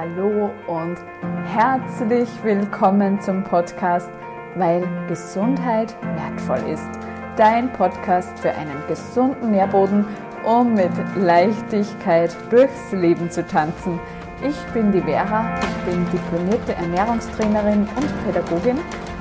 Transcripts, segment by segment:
Hallo und herzlich willkommen zum Podcast, weil Gesundheit wertvoll ist. Dein Podcast für einen gesunden Nährboden, um mit Leichtigkeit durchs Leben zu tanzen. Ich bin die Vera, ich bin diplomierte Ernährungstrainerin und Pädagogin.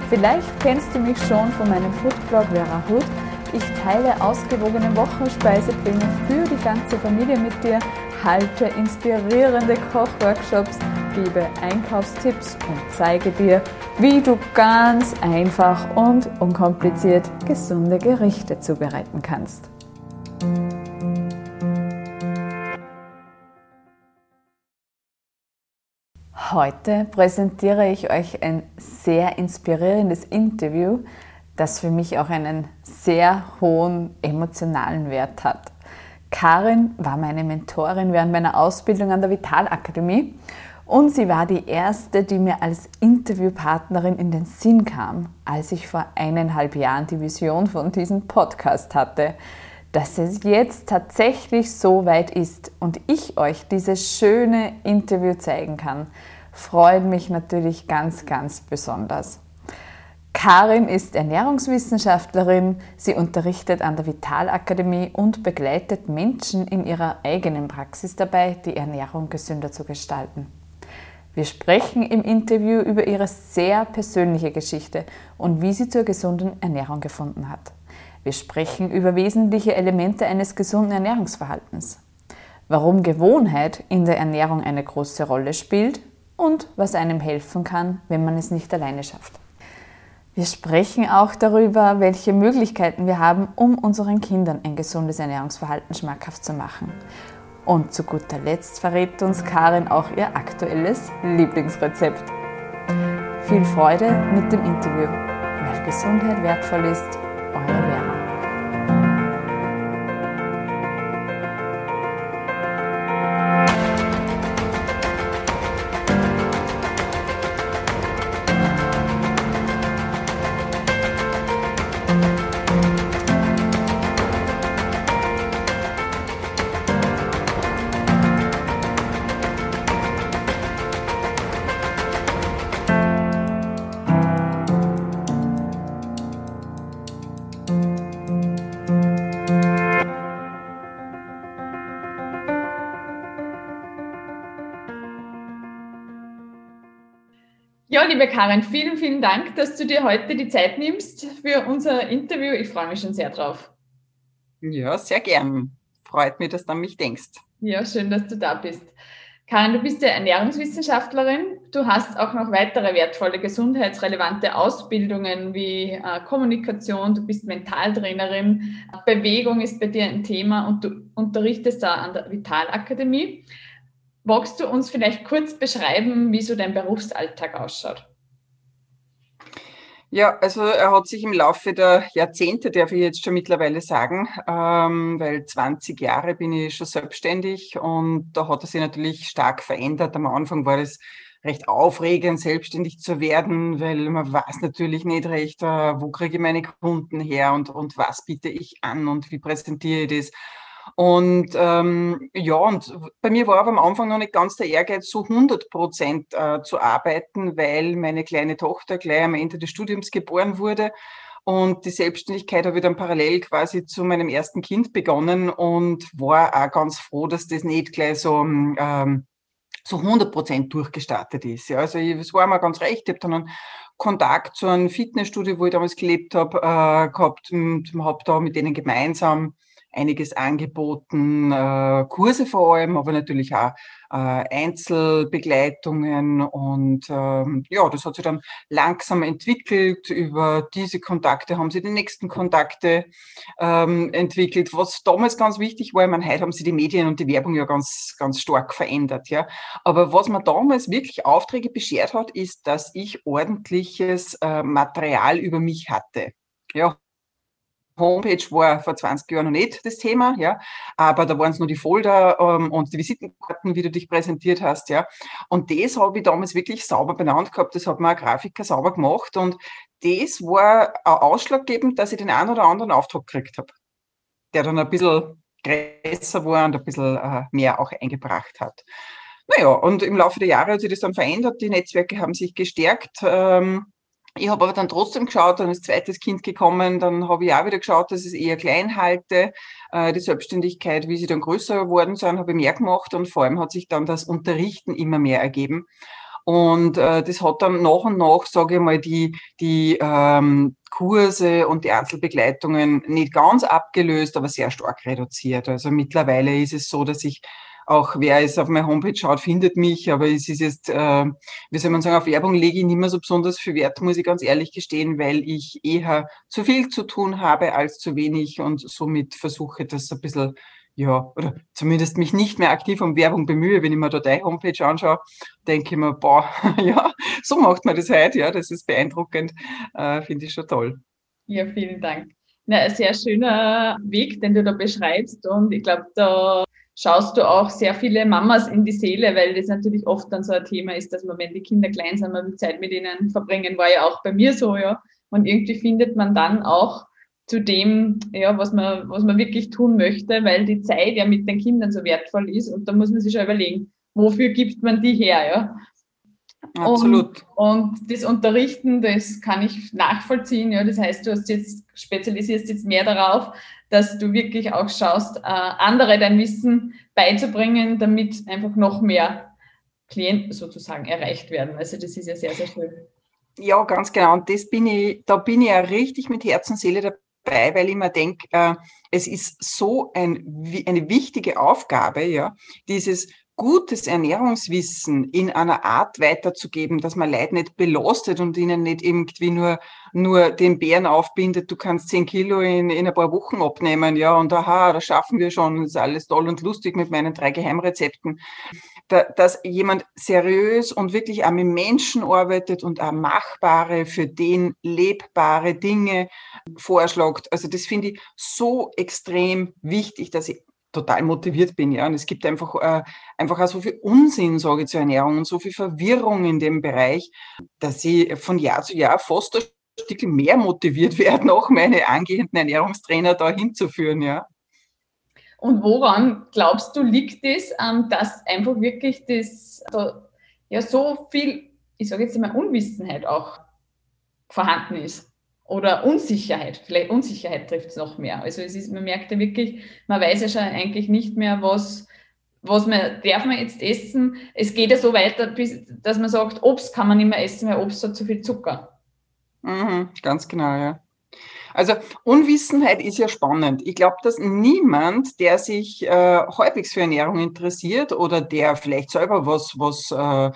Vielleicht kennst du mich schon von meinem Foodblog Vera Hood. Ich teile ausgewogene Wochenspeisepläne für die ganze Familie mit dir halte inspirierende Kochworkshops, gebe Einkaufstipps und zeige dir, wie du ganz einfach und unkompliziert gesunde Gerichte zubereiten kannst. Heute präsentiere ich euch ein sehr inspirierendes Interview, das für mich auch einen sehr hohen emotionalen Wert hat. Karin war meine Mentorin während meiner Ausbildung an der Vitalakademie und sie war die erste, die mir als Interviewpartnerin in den Sinn kam, als ich vor eineinhalb Jahren die Vision von diesem Podcast hatte. Dass es jetzt tatsächlich so weit ist und ich euch dieses schöne Interview zeigen kann, freut mich natürlich ganz, ganz besonders. Karin ist Ernährungswissenschaftlerin. Sie unterrichtet an der Vitalakademie und begleitet Menschen in ihrer eigenen Praxis dabei, die Ernährung gesünder zu gestalten. Wir sprechen im Interview über ihre sehr persönliche Geschichte und wie sie zur gesunden Ernährung gefunden hat. Wir sprechen über wesentliche Elemente eines gesunden Ernährungsverhaltens, warum Gewohnheit in der Ernährung eine große Rolle spielt und was einem helfen kann, wenn man es nicht alleine schafft. Wir sprechen auch darüber, welche Möglichkeiten wir haben, um unseren Kindern ein gesundes Ernährungsverhalten schmackhaft zu machen. Und zu guter Letzt verrät uns Karin auch ihr aktuelles Lieblingsrezept. Viel Freude mit dem Interview, weil Gesundheit wertvoll ist. Euer Vera. Ja, liebe Karin, vielen, vielen Dank, dass du dir heute die Zeit nimmst für unser Interview. Ich freue mich schon sehr drauf. Ja, sehr gern. Freut mich, dass du an mich denkst. Ja, schön, dass du da bist. Karin, du bist ja Ernährungswissenschaftlerin. Du hast auch noch weitere wertvolle gesundheitsrelevante Ausbildungen wie äh, Kommunikation. Du bist Mentaltrainerin. Bewegung ist bei dir ein Thema und du unterrichtest da an der Vitalakademie. Magst du uns vielleicht kurz beschreiben, wie so dein Berufsalltag ausschaut? Ja, also er hat sich im Laufe der Jahrzehnte, darf ich jetzt schon mittlerweile sagen, ähm, weil 20 Jahre bin ich schon selbstständig und da hat er sich natürlich stark verändert. Am Anfang war es recht aufregend, selbstständig zu werden, weil man weiß natürlich nicht recht, äh, wo kriege ich meine Kunden her und, und was biete ich an und wie präsentiere ich das. Und ähm, ja, und bei mir war aber am Anfang noch nicht ganz der Ehrgeiz, so 100 Prozent äh, zu arbeiten, weil meine kleine Tochter gleich am Ende des Studiums geboren wurde. Und die Selbstständigkeit habe ich dann parallel quasi zu meinem ersten Kind begonnen und war auch ganz froh, dass das nicht gleich so, ähm, so 100 Prozent durchgestartet ist. Ja, also es war mir ganz recht. Ich habe dann einen Kontakt zu einem Fitnessstudio, wo ich damals gelebt habe, äh, gehabt und habe da mit denen gemeinsam einiges angeboten, äh, Kurse vor allem, aber natürlich auch äh, Einzelbegleitungen und ähm, ja, das hat sich dann langsam entwickelt. Über diese Kontakte haben sie die nächsten Kontakte ähm, entwickelt. Was damals ganz wichtig war, ich meine, heute haben sie die Medien und die Werbung ja ganz, ganz stark verändert, ja. Aber was mir damals wirklich Aufträge beschert hat, ist, dass ich ordentliches äh, Material über mich hatte. Ja, Homepage war vor 20 Jahren noch nicht das Thema, ja, aber da waren es nur die Folder ähm, und die Visitenkarten, wie du dich präsentiert hast, ja. Und das habe ich damals wirklich sauber benannt gehabt, das hat mir ein Grafiker sauber gemacht und das war auch ausschlaggebend, dass ich den einen oder anderen Auftrag gekriegt habe, der dann ein bisschen größer war und ein bisschen äh, mehr auch eingebracht hat. naja, und im Laufe der Jahre hat sich das dann verändert. Die Netzwerke haben sich gestärkt. Ähm, ich habe aber dann trotzdem geschaut, dann ist zweites Kind gekommen, dann habe ich auch wieder geschaut, dass es eher klein halte. Äh, die Selbstständigkeit, wie sie dann größer geworden sind, habe ich mehr gemacht und vor allem hat sich dann das Unterrichten immer mehr ergeben. Und äh, das hat dann nach und nach, sage ich mal, die, die ähm, Kurse und die Einzelbegleitungen nicht ganz abgelöst, aber sehr stark reduziert. Also mittlerweile ist es so, dass ich auch wer es auf meiner Homepage schaut, findet mich, aber es ist jetzt, äh, wie soll man sagen, auf Werbung lege ich nicht mehr so besonders viel Wert, muss ich ganz ehrlich gestehen, weil ich eher zu viel zu tun habe als zu wenig und somit versuche, das ein bisschen ja, oder zumindest mich nicht mehr aktiv um Werbung bemühe, wenn ich mir da deine Homepage anschaue, denke ich mir, boah, ja, so macht man das heute, ja, das ist beeindruckend, äh, finde ich schon toll. Ja, vielen Dank. Na, ein sehr schöner Weg, den du da beschreibst und ich glaube, da schaust du auch sehr viele Mamas in die Seele, weil das natürlich oft dann so ein Thema ist, dass man, wenn die Kinder klein sind, man will Zeit mit ihnen verbringen, war ja auch bei mir so, ja. Und irgendwie findet man dann auch zu dem, ja, was man, was man wirklich tun möchte, weil die Zeit ja mit den Kindern so wertvoll ist und da muss man sich schon überlegen, wofür gibt man die her, ja. Absolut. Und, und, das Unterrichten, das kann ich nachvollziehen. Ja, das heißt, du hast jetzt spezialisierst jetzt mehr darauf, dass du wirklich auch schaust, äh, andere dein Wissen beizubringen, damit einfach noch mehr Klienten sozusagen erreicht werden. Also das ist ja sehr, sehr schön. Ja, ganz genau. Und das bin ich, da bin ich ja richtig mit Herz und Seele dabei, weil ich mir denke, äh, es ist so ein, eine wichtige Aufgabe, ja, dieses gutes Ernährungswissen in einer Art weiterzugeben, dass man Leute nicht belastet und ihnen nicht irgendwie nur, nur den Bären aufbindet, du kannst zehn Kilo in, in ein paar Wochen abnehmen, ja, und aha, das schaffen wir schon, ist alles toll und lustig mit meinen drei Geheimrezepten. Da, dass jemand seriös und wirklich auch mit Menschen arbeitet und auch machbare, für den lebbare Dinge vorschlägt. Also das finde ich so extrem wichtig, dass ich total motiviert bin, ja. Und es gibt einfach, äh, einfach auch so viel Unsinn, sage ich, zur Ernährung und so viel Verwirrung in dem Bereich, dass ich von Jahr zu Jahr fast ein Stück mehr motiviert werde, noch meine angehenden Ernährungstrainer da hinzuführen, ja. Und woran glaubst du, liegt es, ähm, dass einfach wirklich das, ja, so viel, ich sage jetzt mal, Unwissenheit auch vorhanden ist? Oder Unsicherheit, vielleicht Unsicherheit trifft es noch mehr. Also es ist, man merkt ja wirklich, man weiß ja schon eigentlich nicht mehr, was, was man, darf man jetzt essen? Es geht ja so weiter, bis, dass man sagt, Obst kann man nicht mehr essen, weil Obst hat zu viel Zucker. Mhm, ganz genau, ja. Also Unwissenheit ist ja spannend. Ich glaube, dass niemand, der sich äh, halbwegs für Ernährung interessiert oder der vielleicht selber was, was äh,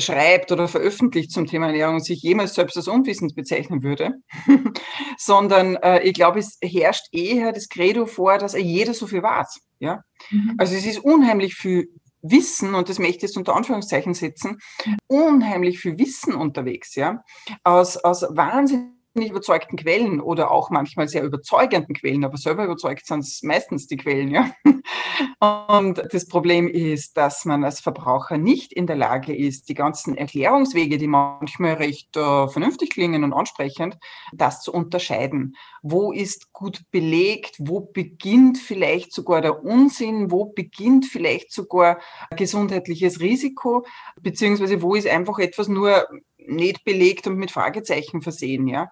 schreibt oder veröffentlicht zum Thema Ernährung sich jemals selbst als unwissend bezeichnen würde, sondern äh, ich glaube, es herrscht eher das Credo vor, dass jeder so viel weiß. Ja? Mhm. Also es ist unheimlich viel Wissen, und das möchte ich jetzt unter Anführungszeichen setzen, unheimlich viel Wissen unterwegs, ja, aus, aus wahnsinnig überzeugten Quellen oder auch manchmal sehr überzeugenden Quellen, aber selber überzeugt sind es meistens die Quellen, ja. Und das Problem ist, dass man als Verbraucher nicht in der Lage ist, die ganzen Erklärungswege, die manchmal recht äh, vernünftig klingen und ansprechend, das zu unterscheiden. Wo ist gut belegt? Wo beginnt vielleicht sogar der Unsinn? Wo beginnt vielleicht sogar gesundheitliches Risiko? Beziehungsweise wo ist einfach etwas nur nicht belegt und mit Fragezeichen versehen, ja.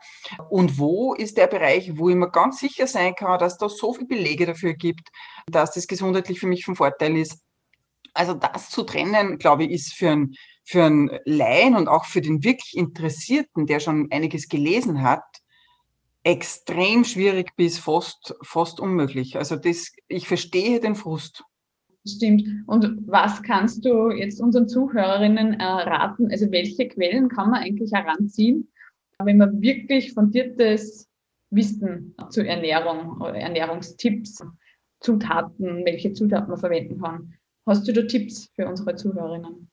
Und wo ist der Bereich, wo ich mir ganz sicher sein kann, dass da so viele Belege dafür gibt, dass das gesundheitlich für mich von Vorteil ist. Also das zu trennen, glaube ich, ist für einen, für Laien und auch für den wirklich Interessierten, der schon einiges gelesen hat, extrem schwierig bis fast, fast unmöglich. Also das, ich verstehe den Frust. Stimmt. Und was kannst du jetzt unseren Zuhörerinnen äh, raten? Also welche Quellen kann man eigentlich heranziehen, wenn man wirklich fundiertes Wissen zur Ernährung oder Ernährungstipps, Zutaten, welche Zutaten man verwenden kann? Hast du da Tipps für unsere Zuhörerinnen?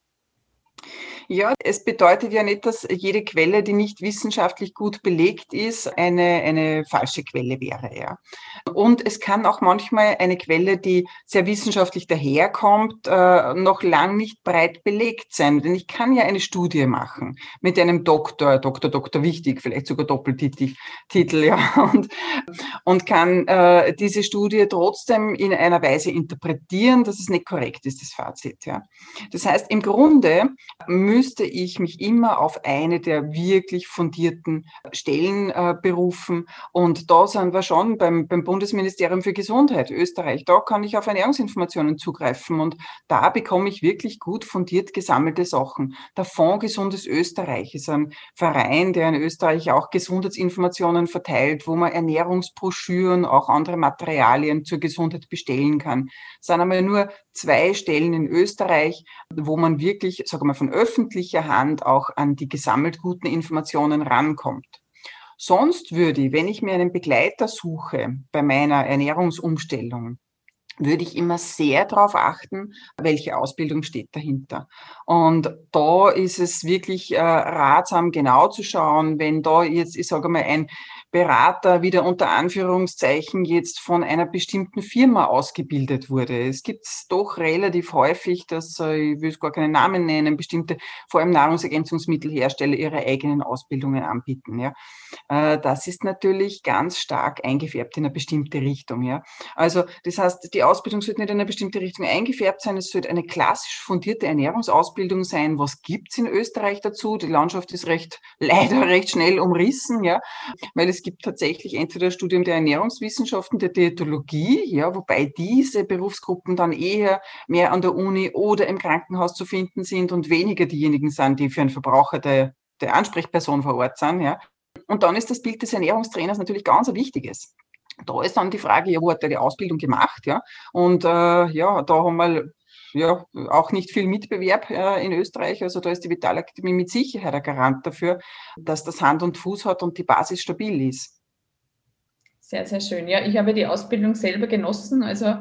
Ja, es bedeutet ja nicht, dass jede Quelle, die nicht wissenschaftlich gut belegt ist, eine, eine falsche Quelle wäre. Ja. Und es kann auch manchmal eine Quelle, die sehr wissenschaftlich daherkommt, äh, noch lang nicht breit belegt sein. Denn ich kann ja eine Studie machen mit einem Doktor, Doktor, Doktor wichtig, vielleicht sogar Doppeltitel, ja, und, und kann äh, diese Studie trotzdem in einer Weise interpretieren, dass es nicht korrekt ist, das Fazit. Ja. Das heißt, im Grunde müsste ich mich immer auf eine der wirklich fundierten Stellen äh, berufen. Und da sind wir schon beim, beim Bundesministerium für Gesundheit, Österreich. Da kann ich auf Ernährungsinformationen zugreifen und da bekomme ich wirklich gut fundiert gesammelte Sachen. Der Fonds Gesundes Österreich ist ein Verein, der in Österreich auch Gesundheitsinformationen verteilt, wo man Ernährungsbroschüren, auch andere Materialien zur Gesundheit bestellen kann. Es sind einmal nur zwei Stellen in Österreich, wo man wirklich, sagen wir, von öffentlicher Hand auch an die gesammelt guten Informationen rankommt. Sonst würde ich, wenn ich mir einen Begleiter suche bei meiner Ernährungsumstellung, würde ich immer sehr darauf achten, welche Ausbildung steht dahinter. Und da ist es wirklich äh, ratsam, genau zu schauen, wenn da jetzt, ich sage mal, ein Berater wieder unter Anführungszeichen jetzt von einer bestimmten Firma ausgebildet wurde. Es gibt doch relativ häufig, dass, äh, ich will gar keinen Namen nennen, bestimmte, vor allem Nahrungsergänzungsmittelhersteller ihre eigenen Ausbildungen anbieten. Ja. Äh, das ist natürlich ganz stark eingefärbt in eine bestimmte Richtung. Ja. Also das heißt, die Ausbildung sollte nicht in eine bestimmte Richtung eingefärbt sein. Es sollte eine klassisch fundierte Ernährungsausbildung sein. Was gibt's in Österreich dazu? Die Landschaft ist recht, leider recht schnell umrissen, ja, weil es gibt tatsächlich entweder das Studium der Ernährungswissenschaften, der Diätologie, ja, wobei diese Berufsgruppen dann eher mehr an der Uni oder im Krankenhaus zu finden sind und weniger diejenigen sind, die für einen Verbraucher der, der Ansprechperson vor Ort sind, ja. Und dann ist das Bild des Ernährungstrainers natürlich ganz ein wichtiges. Da ist dann die Frage, ja, wo hat er die Ausbildung gemacht, ja? Und äh, ja, da haben wir ja, auch nicht viel Mitbewerb äh, in Österreich. Also da ist die Vitalakademie mit Sicherheit ein Garant dafür, dass das Hand und Fuß hat und die Basis stabil ist. Sehr, sehr schön. Ja, ich habe die Ausbildung selber genossen. Also,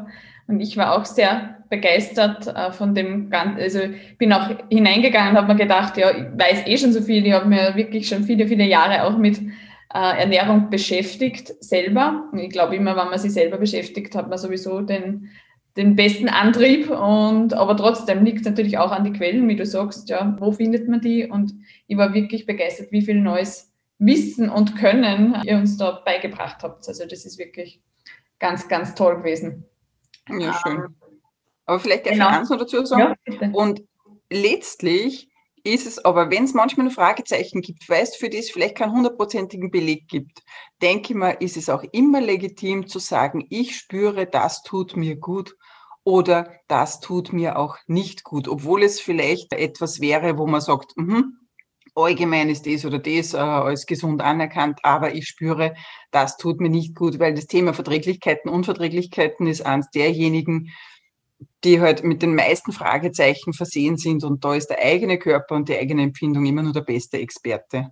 und ich war auch sehr begeistert äh, von dem Ganzen. Also, bin auch hineingegangen und habe mir gedacht, ja, ich weiß eh schon so viel. Ich habe mir wirklich schon viele, viele Jahre auch mit äh, Ernährung beschäftigt, selber. Und ich glaube immer, wenn man sich selber beschäftigt, hat man sowieso den, den besten Antrieb und aber trotzdem liegt es natürlich auch an die Quellen, wie du sagst, ja, wo findet man die? Und ich war wirklich begeistert, wie viel neues Wissen und Können ihr uns da beigebracht habt. Also das ist wirklich ganz, ganz toll gewesen. Ja, schön. Aber vielleicht darf genau. ich eins noch dazu sagen. Ja, und letztlich ist es aber, wenn es manchmal ein Fragezeichen gibt, weil es für das vielleicht keinen hundertprozentigen Beleg gibt, denke ich mal, ist es auch immer legitim zu sagen, ich spüre, das tut mir gut oder das tut mir auch nicht gut, obwohl es vielleicht etwas wäre, wo man sagt, mh, allgemein ist das oder das äh, als gesund anerkannt, aber ich spüre, das tut mir nicht gut, weil das Thema Verträglichkeiten, Unverträglichkeiten ist eines derjenigen, die halt mit den meisten Fragezeichen versehen sind und da ist der eigene Körper und die eigene Empfindung immer nur der beste Experte.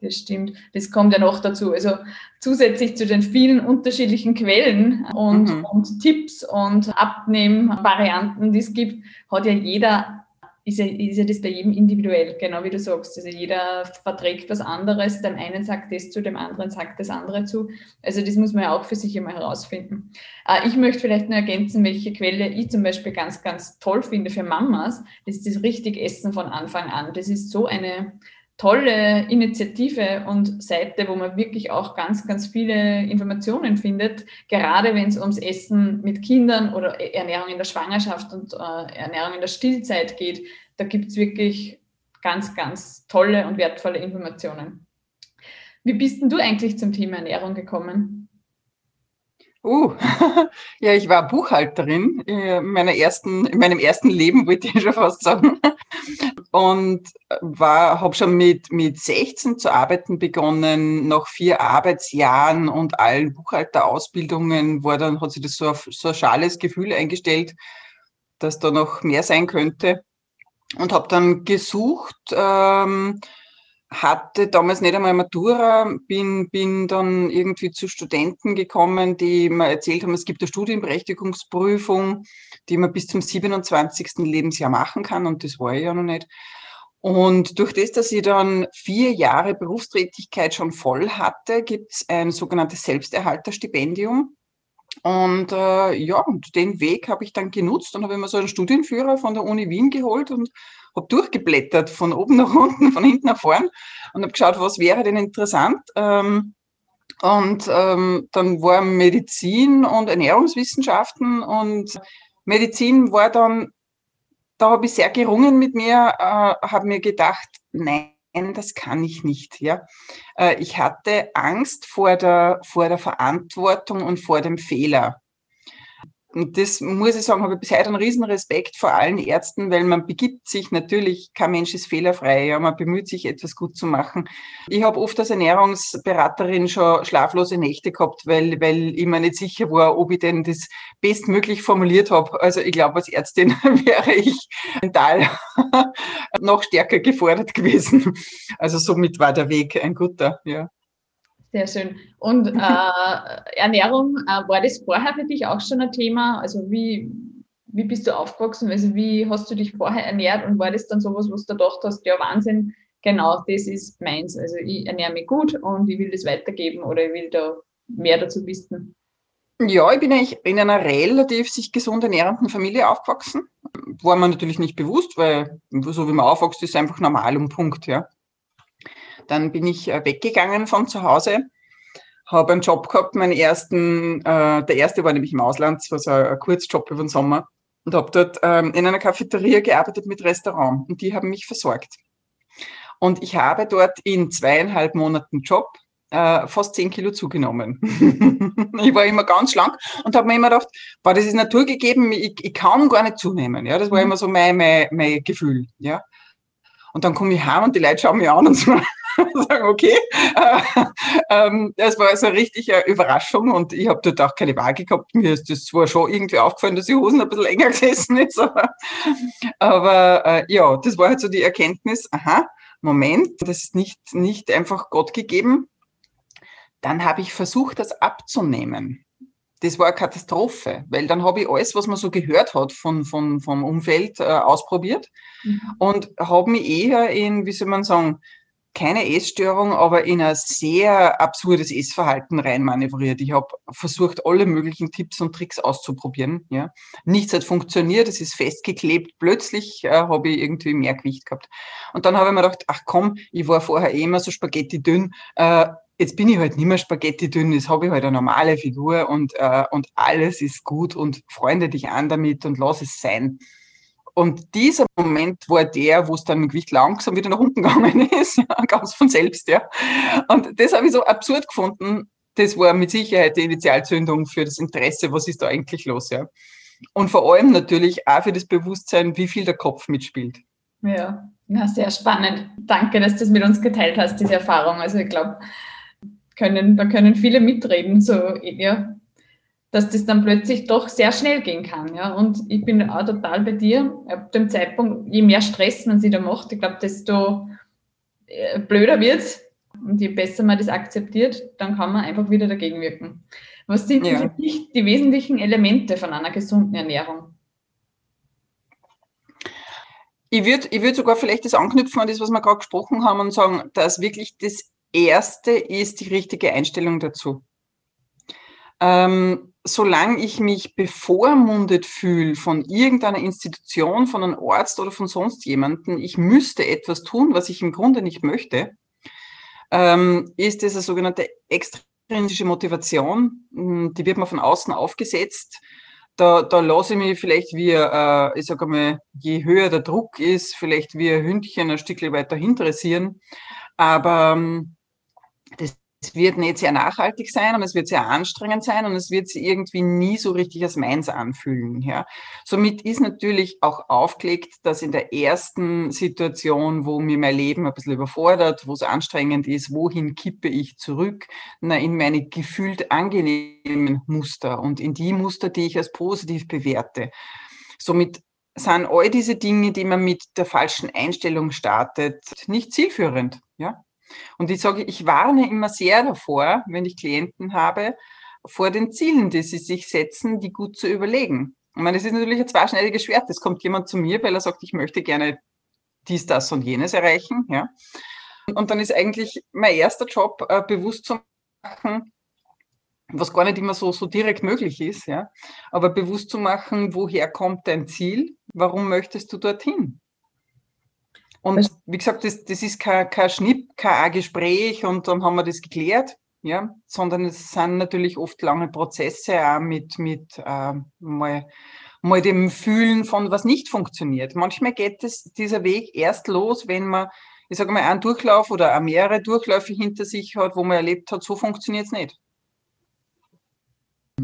Das stimmt. Das kommt ja noch dazu. Also zusätzlich zu den vielen unterschiedlichen Quellen und, mhm. und Tipps und Abnehmvarianten, die es gibt, hat ja jeder ist ja, ist ja das bei jedem individuell, genau wie du sagst. Also jeder verträgt was anderes, dem einen sagt das zu, dem anderen sagt das andere zu. Also das muss man ja auch für sich immer herausfinden. Äh, ich möchte vielleicht nur ergänzen, welche Quelle ich zum Beispiel ganz, ganz toll finde für Mamas. Das ist das richtig Essen von Anfang an. Das ist so eine tolle Initiative und Seite, wo man wirklich auch ganz, ganz viele Informationen findet, gerade wenn es ums Essen mit Kindern oder Ernährung in der Schwangerschaft und äh, Ernährung in der Stillzeit geht. Da gibt es wirklich ganz, ganz tolle und wertvolle Informationen. Wie bist denn du eigentlich zum Thema Ernährung gekommen? Uh, ja, ich war Buchhalterin in, meiner ersten, in meinem ersten Leben, wollte ich schon fast sagen. Und war, habe schon mit, mit 16 zu arbeiten begonnen, nach vier Arbeitsjahren und allen Buchhalterausbildungen war dann, hat sich das so, so ein schales Gefühl eingestellt, dass da noch mehr sein könnte. Und habe dann gesucht, ähm, hatte damals nicht einmal Matura, bin, bin dann irgendwie zu Studenten gekommen, die mir erzählt haben, es gibt eine Studienberechtigungsprüfung, die man bis zum 27. Lebensjahr machen kann und das war ich ja noch nicht. Und durch das, dass ich dann vier Jahre Berufstätigkeit schon voll hatte, gibt es ein sogenanntes Selbsterhalterstipendium. Und äh, ja, und den Weg habe ich dann genutzt und habe mir so einen Studienführer von der Uni Wien geholt und habe durchgeblättert von oben nach unten, von hinten nach vorn und habe geschaut, was wäre denn interessant. Ähm, und ähm, dann war Medizin und Ernährungswissenschaften und Medizin war dann, da habe ich sehr gerungen mit mir, äh, habe mir gedacht, nein, das kann ich nicht. Ja, äh, ich hatte Angst vor der vor der Verantwortung und vor dem Fehler. Und das muss ich sagen, habe ich bis heute einen riesen Respekt vor allen Ärzten, weil man begibt sich natürlich, kein Mensch ist fehlerfrei, ja, man bemüht sich, etwas gut zu machen. Ich habe oft als Ernährungsberaterin schon schlaflose Nächte gehabt, weil, weil ich mir nicht sicher war, ob ich denn das bestmöglich formuliert habe. Also ich glaube, als Ärztin wäre ich mental noch stärker gefordert gewesen. Also somit war der Weg ein guter, ja. Sehr schön. Und äh, Ernährung, äh, war das vorher für dich auch schon ein Thema? Also wie, wie bist du aufgewachsen? Also wie hast du dich vorher ernährt und war das dann sowas, was du gedacht hast, ja Wahnsinn, genau, das ist meins. Also ich ernähre mich gut und ich will das weitergeben oder ich will da mehr dazu wissen. Ja, ich bin eigentlich in einer relativ sich gesund ernährenden Familie aufgewachsen. War mir natürlich nicht bewusst, weil so wie man aufwächst, ist einfach normal und Punkt, ja. Dann bin ich äh, weggegangen von zu Hause, habe einen Job gehabt, meinen ersten, äh, der erste war nämlich im Ausland, das war so ein, Kurzjob über den Sommer und habe dort ähm, in einer Cafeteria gearbeitet mit Restaurant und die haben mich versorgt. Und ich habe dort in zweieinhalb Monaten Job äh, fast zehn Kilo zugenommen. ich war immer ganz schlank und habe mir immer gedacht, boah, das ist naturgegeben, ich, ich kann gar nicht zunehmen. Ja, das war mhm. immer so mein, mein, mein Gefühl. Ja. Und dann komme ich heim und die Leute schauen mich an und sagen, sagen okay. Ähm, das war also eine richtige Überraschung und ich habe dort auch keine Waage gehabt. Mir ist das zwar schon irgendwie aufgefallen, dass die Hosen ein bisschen länger gesessen ist, aber, aber äh, ja, das war halt so die Erkenntnis, aha, Moment, das ist nicht, nicht einfach Gott gegeben. Dann habe ich versucht, das abzunehmen das war eine Katastrophe, weil dann habe ich alles, was man so gehört hat von, von, vom Umfeld, äh, ausprobiert mhm. und habe mich eher in, wie soll man sagen, keine Essstörung, aber in ein sehr absurdes Essverhalten reinmanövriert. Ich habe versucht, alle möglichen Tipps und Tricks auszuprobieren. Ja. Nichts hat funktioniert, es ist festgeklebt. Plötzlich äh, habe ich irgendwie mehr Gewicht gehabt. Und dann habe ich mir gedacht, ach komm, ich war vorher eh immer so spaghetti dünn. Äh, jetzt bin ich halt nicht mehr Spaghetti dünn, jetzt habe ich halt eine normale Figur und, äh, und alles ist gut und freunde dich an damit und lass es sein. Und dieser Moment war der, wo es dann mit Gewicht langsam wieder nach unten gegangen ist, ja, ganz von selbst, ja. Und das habe ich so absurd gefunden. Das war mit Sicherheit die Initialzündung für das Interesse, was ist da eigentlich los, ja. Und vor allem natürlich auch für das Bewusstsein, wie viel der Kopf mitspielt. Ja, ja sehr spannend. Danke, dass du das mit uns geteilt hast, diese Erfahrung. Also ich glaube, können, da können viele mitreden, so, ja, dass das dann plötzlich doch sehr schnell gehen kann. Ja? Und ich bin auch total bei dir. Ab dem Zeitpunkt, je mehr Stress man sich da macht, ich glaube, desto äh, blöder wird es. Und je besser man das akzeptiert, dann kann man einfach wieder dagegen wirken. Was sind ja. für dich die wesentlichen Elemente von einer gesunden Ernährung? Ich würde ich würd sogar vielleicht das anknüpfen an das, was wir gerade gesprochen haben und sagen, dass wirklich das Erste ist die richtige Einstellung dazu. Ähm, solange ich mich bevormundet fühle von irgendeiner Institution, von einem Arzt oder von sonst jemanden, ich müsste etwas tun, was ich im Grunde nicht möchte, ähm, ist das eine sogenannte extrinsische Motivation. Hm, die wird mir von außen aufgesetzt. Da, da lasse ich mich vielleicht wie, äh, ich sage mal, je höher der Druck ist, vielleicht wie ein Hündchen ein Stückchen weiter interessieren. Aber ähm, es wird nicht sehr nachhaltig sein und es wird sehr anstrengend sein und es wird sich irgendwie nie so richtig als meins anfühlen. Ja. Somit ist natürlich auch aufgelegt, dass in der ersten Situation, wo mir mein Leben ein bisschen überfordert, wo es anstrengend ist, wohin kippe ich zurück? Na, in meine gefühlt angenehmen Muster und in die Muster, die ich als positiv bewerte. Somit sind all diese Dinge, die man mit der falschen Einstellung startet, nicht zielführend. Ja? Und ich sage, ich warne immer sehr davor, wenn ich Klienten habe, vor den Zielen, die sie sich setzen, die gut zu überlegen. Ich meine, das ist natürlich ein zweischneidiges Schwert. Es kommt jemand zu mir, weil er sagt, ich möchte gerne dies, das und jenes erreichen. Ja. Und dann ist eigentlich mein erster Job, äh, bewusst zu machen, was gar nicht immer so, so direkt möglich ist, ja, aber bewusst zu machen, woher kommt dein Ziel, warum möchtest du dorthin? Und wie gesagt, das, das ist kein, kein Schnipp, kein Gespräch und dann haben wir das geklärt, ja, sondern es sind natürlich oft lange Prozesse auch mit, mit äh, mal, mal dem Fühlen von was nicht funktioniert. Manchmal geht es, dieser Weg erst los, wenn man, ich sage mal, einen Durchlauf oder mehrere Durchläufe hinter sich hat, wo man erlebt hat, so funktioniert es nicht.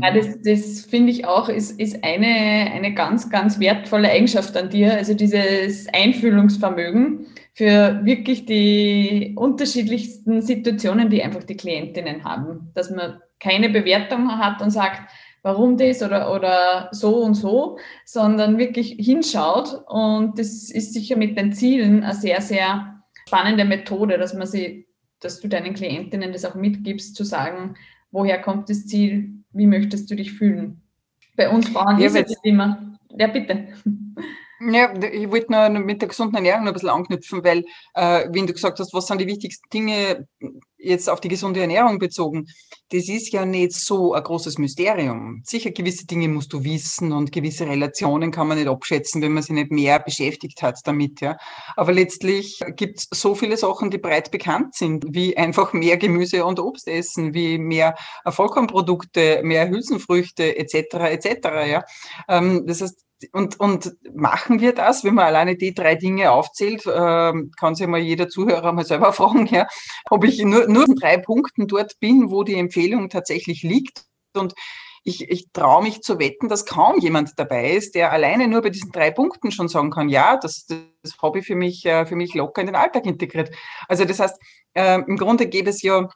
Ja, das, das finde ich auch, ist, ist eine, eine ganz, ganz wertvolle Eigenschaft an dir, also dieses Einfühlungsvermögen für wirklich die unterschiedlichsten Situationen, die einfach die Klientinnen haben. Dass man keine Bewertung hat und sagt, warum das oder, oder so und so, sondern wirklich hinschaut. Und das ist sicher mit den Zielen eine sehr, sehr spannende Methode, dass man sie, dass du deinen Klientinnen das auch mitgibst, zu sagen, woher kommt das Ziel, wie möchtest du dich fühlen? Bei uns Frauen ja, ist es immer, ja bitte. Ja, ich wollte nur mit der gesunden Ernährung noch ein bisschen anknüpfen, weil, äh, wenn du gesagt hast, was sind die wichtigsten Dinge jetzt auf die gesunde Ernährung bezogen, das ist ja nicht so ein großes Mysterium. Sicher, gewisse Dinge musst du wissen und gewisse Relationen kann man nicht abschätzen, wenn man sich nicht mehr beschäftigt hat damit, ja. Aber letztlich gibt es so viele Sachen, die breit bekannt sind, wie einfach mehr Gemüse und Obst essen, wie mehr Vollkornprodukte, mehr Hülsenfrüchte etc. etc. Ja. Ähm, das heißt, und, und machen wir das, wenn man alleine die drei Dinge aufzählt, äh, kann sich mal jeder Zuhörer mal selber fragen, ja, ob ich nur, nur in drei Punkten dort bin, wo die Empfehlung tatsächlich liegt. Und ich, ich traue mich zu wetten, dass kaum jemand dabei ist, der alleine nur bei diesen drei Punkten schon sagen kann, ja, das, das ich für mich, äh, für mich locker in den Alltag integriert. Also das heißt, äh, im Grunde gäbe es ja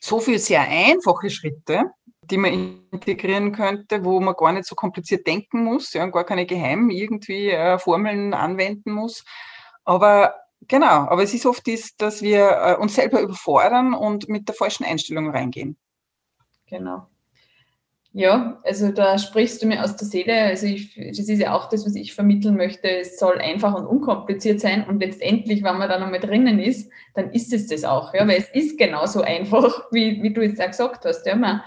so viele sehr einfache Schritte, die man integrieren könnte, wo man gar nicht so kompliziert denken muss, ja, gar keine geheimen irgendwie äh, Formeln anwenden muss. Aber genau, aber es ist oft das, dass wir äh, uns selber überfordern und mit der falschen Einstellung reingehen. Genau. Ja, also da sprichst du mir aus der Seele. Also ich, das ist ja auch das, was ich vermitteln möchte. Es soll einfach und unkompliziert sein. Und letztendlich, wenn man da nochmal drinnen ist, dann ist es das auch. Ja, weil es ist genauso einfach, wie, wie du jetzt auch gesagt hast. Ja, man,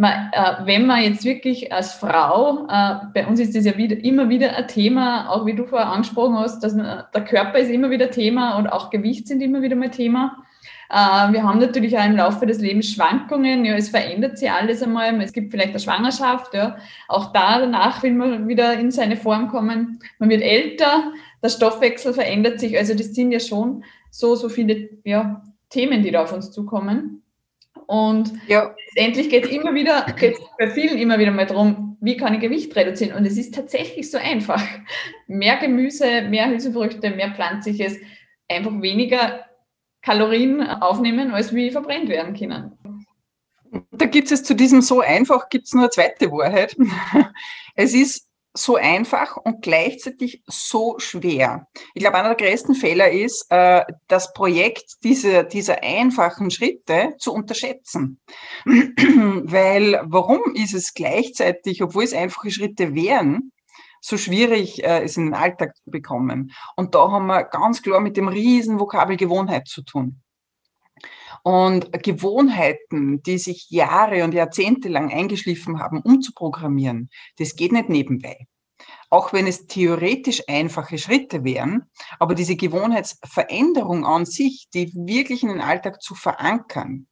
man, äh, wenn man jetzt wirklich als Frau, äh, bei uns ist das ja wieder, immer wieder ein Thema, auch wie du vorher angesprochen hast, dass man, der Körper ist immer wieder Thema und auch Gewicht sind immer wieder mal Thema. Äh, wir haben natürlich auch im Laufe des Lebens Schwankungen, ja, es verändert sich alles einmal, es gibt vielleicht eine Schwangerschaft, ja, auch da danach will man wieder in seine Form kommen, man wird älter, der Stoffwechsel verändert sich, also das sind ja schon so, so viele ja, Themen, die da auf uns zukommen. Und ja. letztendlich geht es immer wieder, geht bei vielen immer wieder mal darum, wie kann ich Gewicht reduzieren? Und es ist tatsächlich so einfach. Mehr Gemüse, mehr Hülsenfrüchte, mehr Pflanzliches, einfach weniger Kalorien aufnehmen, als wie verbrennt werden können. Da gibt es zu diesem so einfach, gibt es nur eine zweite Wahrheit. Es ist so einfach und gleichzeitig so schwer. Ich glaube, einer der größten Fehler ist, äh, das Projekt dieser, dieser einfachen Schritte zu unterschätzen. Weil warum ist es gleichzeitig, obwohl es einfache Schritte wären, so schwierig, äh, es in den Alltag zu bekommen? Und da haben wir ganz klar mit dem riesen Vokabel Gewohnheit zu tun. Und Gewohnheiten, die sich Jahre und Jahrzehnte lang eingeschliffen haben, umzuprogrammieren, das geht nicht nebenbei. Auch wenn es theoretisch einfache Schritte wären, aber diese Gewohnheitsveränderung an sich, die wirklich in den Alltag zu verankern,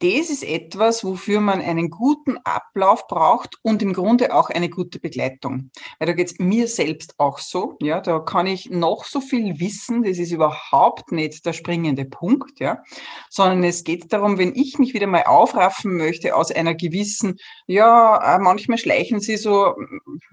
das ist etwas, wofür man einen guten Ablauf braucht und im Grunde auch eine gute Begleitung. Weil da geht es mir selbst auch so. Ja, da kann ich noch so viel wissen. Das ist überhaupt nicht der springende Punkt. Ja, sondern es geht darum, wenn ich mich wieder mal aufraffen möchte aus einer gewissen, ja, äh, manchmal schleichen sie so,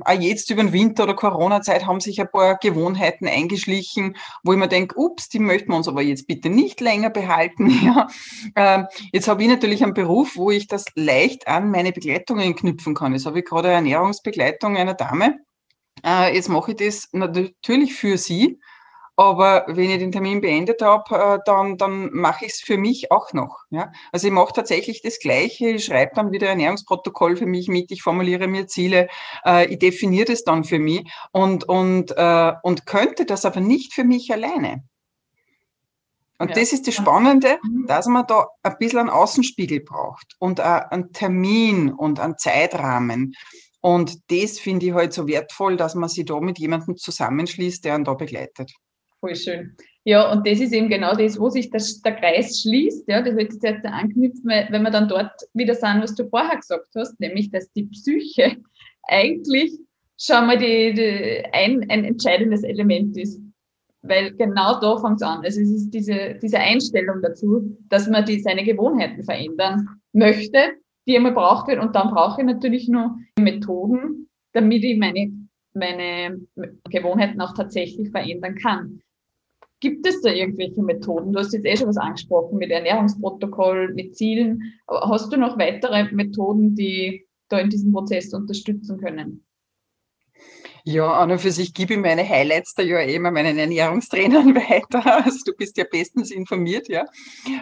auch jetzt über den Winter oder Corona-Zeit haben sich ein paar Gewohnheiten eingeschlichen, wo ich mir denke, ups, die möchten wir uns aber jetzt bitte nicht länger behalten. Ja, ähm, jetzt habe ich natürlich einen Beruf, wo ich das leicht an meine Begleitungen knüpfen kann. Jetzt habe ich gerade eine Ernährungsbegleitung einer Dame. Äh, jetzt mache ich das natürlich für sie, aber wenn ich den Termin beendet habe, äh, dann, dann mache ich es für mich auch noch. Ja? Also ich mache tatsächlich das Gleiche, ich schreibe dann wieder Ernährungsprotokoll für mich mit, ich formuliere mir Ziele, äh, ich definiere das dann für mich und, und, und könnte das aber nicht für mich alleine. Und ja. das ist das Spannende, mhm. dass man da ein bisschen einen Außenspiegel braucht und einen Termin und einen Zeitrahmen. Und das finde ich halt so wertvoll, dass man sich da mit jemandem zusammenschließt, der einen da begleitet. Voll schön. Ja, und das ist eben genau das, wo sich das, der Kreis schließt. Ja, das wird jetzt, jetzt anknüpfen, wenn wir dann dort wieder sagen, was du vorher gesagt hast, nämlich, dass die Psyche eigentlich schon mal die, die ein, ein entscheidendes Element ist. Weil genau da fängt es an. Also es ist diese, diese Einstellung dazu, dass man die, seine Gewohnheiten verändern möchte, die immer braucht wird. Und dann brauche ich natürlich nur Methoden, damit ich meine, meine Gewohnheiten auch tatsächlich verändern kann. Gibt es da irgendwelche Methoden? Du hast jetzt eh schon was angesprochen mit Ernährungsprotokoll, mit Zielen. Aber hast du noch weitere Methoden, die da in diesem Prozess unterstützen können? Ja, an und für sich gebe ich meine Highlights da ja eh immer meinen Ernährungstrainern weiter. Also du bist ja bestens informiert, ja.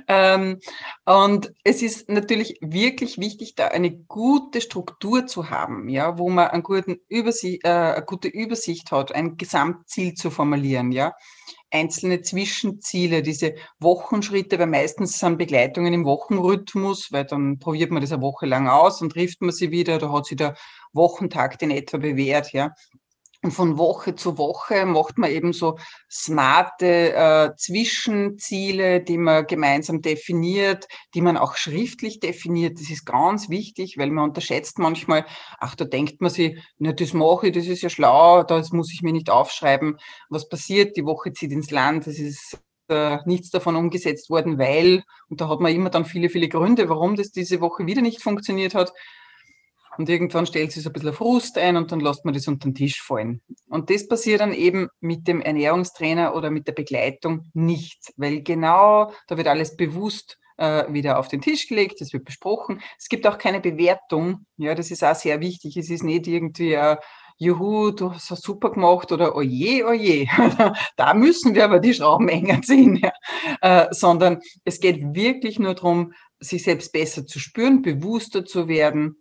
Ähm, und es ist natürlich wirklich wichtig, da eine gute Struktur zu haben, ja, wo man einen guten Übersicht, äh, eine gute Übersicht hat, ein Gesamtziel zu formulieren, ja einzelne Zwischenziele, diese Wochenschritte, weil meistens sind Begleitungen im Wochenrhythmus, weil dann probiert man das eine Woche lang aus und trifft man sie wieder, da hat sich der Wochentag den etwa bewährt, ja. Und von Woche zu Woche macht man eben so smarte äh, Zwischenziele, die man gemeinsam definiert, die man auch schriftlich definiert. Das ist ganz wichtig, weil man unterschätzt manchmal, ach, da denkt man sich, na, das mache ich, das ist ja schlau, das muss ich mir nicht aufschreiben. Was passiert? Die Woche zieht ins Land, es ist äh, nichts davon umgesetzt worden, weil, und da hat man immer dann viele, viele Gründe, warum das diese Woche wieder nicht funktioniert hat. Und irgendwann stellt sich so ein bisschen Frust ein und dann lässt man das unter den Tisch fallen. Und das passiert dann eben mit dem Ernährungstrainer oder mit der Begleitung nicht, weil genau da wird alles bewusst äh, wieder auf den Tisch gelegt, es wird besprochen. Es gibt auch keine Bewertung. Ja, das ist auch sehr wichtig. Es ist nicht irgendwie äh, Juhu, du hast das super gemacht oder oje, oje, da müssen wir aber die Schrauben enger ziehen, ja. äh, sondern es geht wirklich nur darum, sich selbst besser zu spüren, bewusster zu werden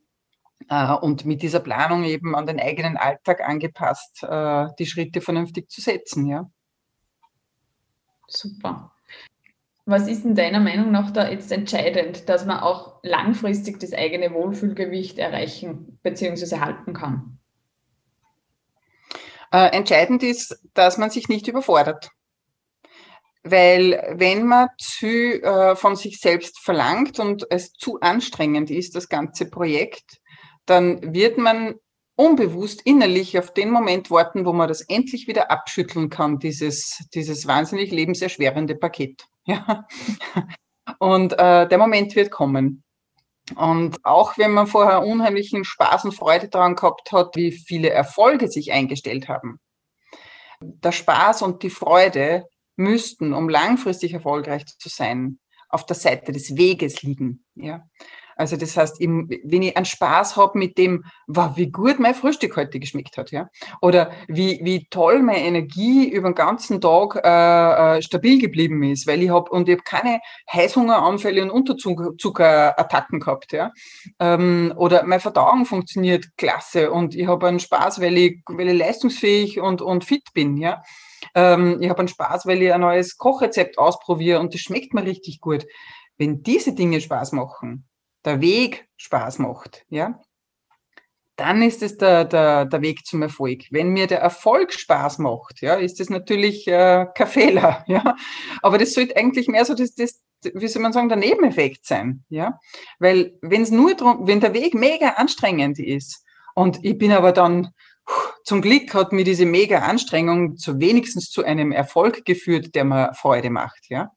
und mit dieser Planung eben an den eigenen Alltag angepasst, äh, die Schritte vernünftig zu setzen. Ja. Super. Was ist in deiner Meinung nach da jetzt entscheidend, dass man auch langfristig das eigene Wohlfühlgewicht erreichen bzw. halten kann? Äh, entscheidend ist, dass man sich nicht überfordert. Weil wenn man zu, äh, von sich selbst verlangt und es zu anstrengend ist, das ganze Projekt, dann wird man unbewusst innerlich auf den Moment warten, wo man das endlich wieder abschütteln kann, dieses, dieses wahnsinnig lebenserschwerende Paket. Ja. Und äh, der Moment wird kommen. Und auch wenn man vorher unheimlichen Spaß und Freude daran gehabt hat, wie viele Erfolge sich eingestellt haben, der Spaß und die Freude müssten, um langfristig erfolgreich zu sein, auf der Seite des Weges liegen. Ja? Also das heißt, wenn ich einen Spaß habe mit dem, wow, wie gut mein Frühstück heute geschmeckt hat, ja, oder wie, wie toll meine Energie über den ganzen Tag äh, äh stabil geblieben ist, weil ich habe und ich habe keine Heißhungeranfälle und Unterzuckerattacken gehabt, ja, ähm, oder meine Verdauung funktioniert klasse und ich habe einen Spaß, weil ich, weil ich leistungsfähig und, und fit bin, ja. Ähm, ich habe einen Spaß, weil ich ein neues Kochrezept ausprobiere und das schmeckt mir richtig gut. Wenn diese Dinge Spaß machen, der Weg Spaß macht, ja, dann ist es der, der, der Weg zum Erfolg. Wenn mir der Erfolg Spaß macht, ja, ist das natürlich äh, kein Fehler, ja. Aber das sollte eigentlich mehr so das, das, wie soll man sagen, der Nebeneffekt sein, ja. Weil wenn es nur drum, wenn der Weg mega anstrengend ist und ich bin aber dann, zum Glück hat mir diese mega Anstrengung zu wenigstens zu einem Erfolg geführt, der mir Freude macht, ja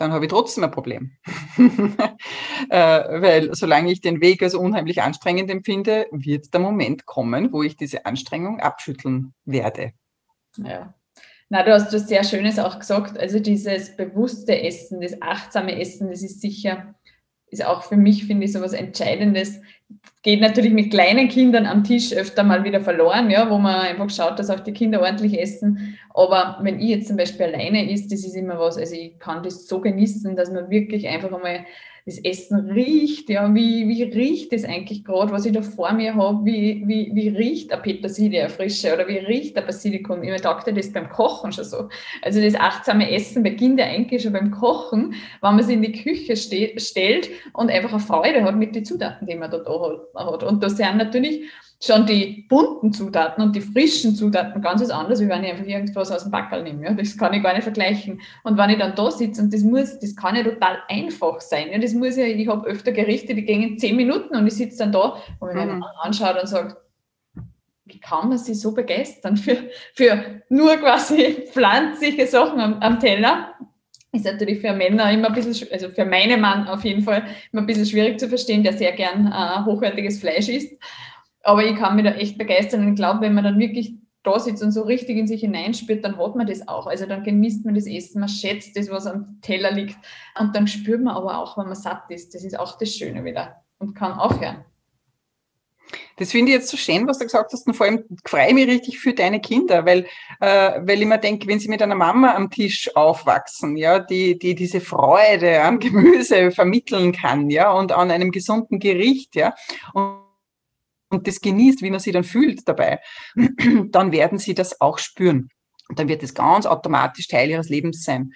dann habe ich trotzdem ein Problem. äh, weil solange ich den Weg als unheimlich anstrengend empfinde, wird der Moment kommen, wo ich diese Anstrengung abschütteln werde. Ja. Na, du hast was sehr Schönes auch gesagt. Also dieses bewusste Essen, das achtsame Essen, das ist sicher ist auch für mich, finde ich, so was Entscheidendes. Geht natürlich mit kleinen Kindern am Tisch öfter mal wieder verloren, ja, wo man einfach schaut, dass auch die Kinder ordentlich essen. Aber wenn ich jetzt zum Beispiel alleine isst, das ist immer was, also ich kann das so genießen, dass man wirklich einfach einmal das Essen riecht, ja, wie, wie riecht es eigentlich gerade, was ich da vor mir habe, wie, wie, wie riecht eine Petersilie, eine frische, oder wie riecht der Basilikum? Ich dachte das beim Kochen schon so. Also das achtsame Essen beginnt ja eigentlich schon beim Kochen, wenn man sich in die Küche ste stellt und einfach eine Freude hat mit den Zutaten, die man da, da hat. Und da sind natürlich schon die bunten Zutaten und die frischen Zutaten ganz was anderes, wie wenn ich einfach irgendwas aus dem Backerl nehme. Ja. Das kann ich gar nicht vergleichen. Und wenn ich dann da sitze und das muss, das kann ja total einfach sein. Ja. Das muss ja, ich habe öfter Gerichte, die gehen in zehn Minuten und ich sitze dann da und mir mhm. anschaut und sage, wie kann man sich so begeistern für, für nur quasi pflanzliche Sachen am, am Teller? Ist natürlich für Männer immer ein bisschen, also für meinen Mann auf jeden Fall immer ein bisschen schwierig zu verstehen, der sehr gern äh, hochwertiges Fleisch isst. Aber ich kann mich da echt begeistern und ich glaube, wenn man dann wirklich da sitzt und so richtig in sich hineinspürt, dann hat man das auch. Also dann genießt man das Essen, man schätzt das, was am Teller liegt. Und dann spürt man aber auch, wenn man satt ist. Das ist auch das Schöne wieder und kann aufhören. Das finde ich jetzt so schön, was du gesagt hast. Und vor allem freue ich mich richtig für deine Kinder, weil, äh, weil ich mir denke, wenn sie mit einer Mama am Tisch aufwachsen, ja, die, die diese Freude am Gemüse vermitteln kann, ja, und an einem gesunden Gericht, ja. Und und das genießt, wie man sich dann fühlt dabei, dann werden sie das auch spüren. Dann wird es ganz automatisch Teil ihres Lebens sein.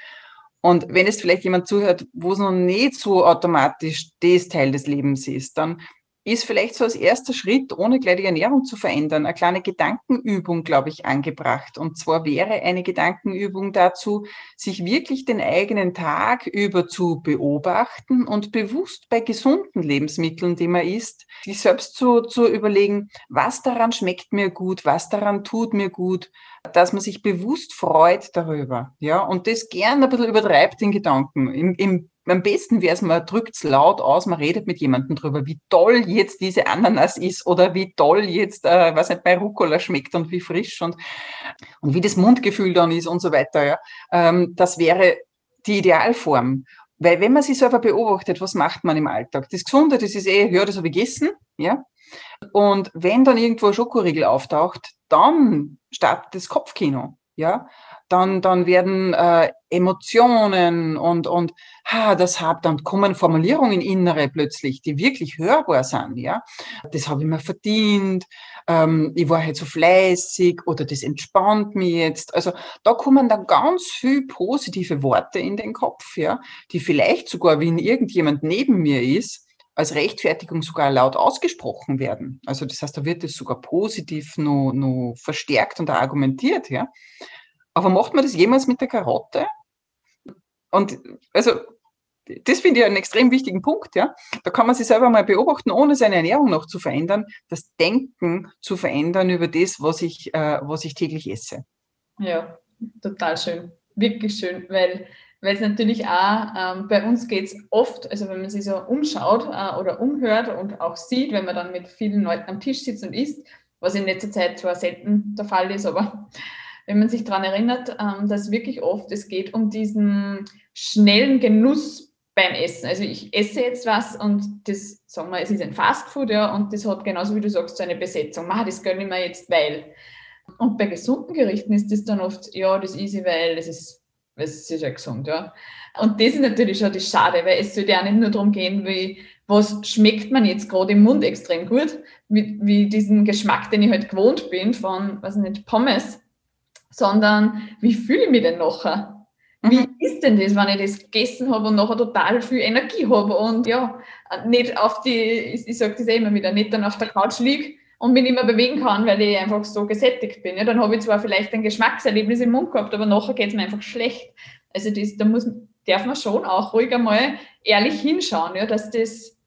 Und wenn es vielleicht jemand zuhört, wo es noch nicht so automatisch das Teil des Lebens ist, dann ist vielleicht so als erster Schritt, ohne gleich die Ernährung zu verändern, eine kleine Gedankenübung, glaube ich, angebracht. Und zwar wäre eine Gedankenübung dazu, sich wirklich den eigenen Tag über zu beobachten und bewusst bei gesunden Lebensmitteln, die man isst, sich selbst zu, zu überlegen, was daran schmeckt mir gut, was daran tut mir gut, dass man sich bewusst freut darüber. Ja, und das gern ein bisschen übertreibt den Gedanken. Im, im am besten wäre es, man drückt es laut aus, man redet mit jemandem drüber, wie toll jetzt diese Ananas ist oder wie toll jetzt, äh, was nicht, bei Rucola schmeckt und wie frisch und, und wie das Mundgefühl dann ist und so weiter. Ja. Ähm, das wäre die Idealform. Weil wenn man sich selber beobachtet, was macht man im Alltag? Das Gesunde, das ist eh, ja, das habe ich gegessen, ja. Und wenn dann irgendwo ein Schokoriegel auftaucht, dann startet das Kopfkino, ja dann, dann werden äh, Emotionen und, und ha, das hab, dann kommen Formulierungen innere plötzlich, die wirklich hörbar sind, ja. Das habe ich mir verdient, ähm, ich war halt so fleißig oder das entspannt mich jetzt. Also da kommen dann ganz viel positive Worte in den Kopf, ja, die vielleicht sogar, wenn irgendjemand neben mir ist, als Rechtfertigung sogar laut ausgesprochen werden. Also das heißt, da wird es sogar positiv nur, nur verstärkt und argumentiert, ja. Aber macht man das jemals mit der Karotte? Und also, das finde ich einen extrem wichtigen Punkt, ja. Da kann man sich selber mal beobachten, ohne seine Ernährung noch zu verändern, das Denken zu verändern über das, was ich, äh, was ich täglich esse. Ja, total schön. Wirklich schön, weil weil es natürlich auch, ähm, bei uns geht es oft, also wenn man sich so umschaut äh, oder umhört und auch sieht, wenn man dann mit vielen Leuten am Tisch sitzt und isst, was in letzter Zeit zwar selten der Fall ist, aber wenn man sich daran erinnert, ähm, dass wirklich oft es geht um diesen schnellen Genuss beim Essen. Also ich esse jetzt was und das, sagen wir, es ist ein Fastfood, ja, und das hat genauso wie du sagst, so eine Besetzung. Mach, das gönne ich mir jetzt, weil. Und bei gesunden Gerichten ist das dann oft, ja, das ist ich, weil das ist, es ist ja gesund, ja. Und das ist natürlich schon das Schade, weil es sollte ja nicht nur darum gehen, wie, was schmeckt man jetzt gerade im Mund extrem gut, wie, wie diesen Geschmack, den ich halt gewohnt bin von, weiß nicht, Pommes, sondern wie fühle ich mich denn nachher? Wie mhm. ist denn das, wenn ich das gegessen habe und nachher total viel Energie habe und ja, nicht auf die, ich, ich sage das eh immer wieder, nicht dann auf der Couch liege und mich nicht mehr bewegen kann, weil ich einfach so gesättigt bin. Ja, dann habe ich zwar vielleicht ein Geschmackserlebnis im Mund gehabt, aber nachher geht es mir einfach schlecht. Also das, da muss, darf man schon auch ruhig einmal ehrlich hinschauen, ja, dass das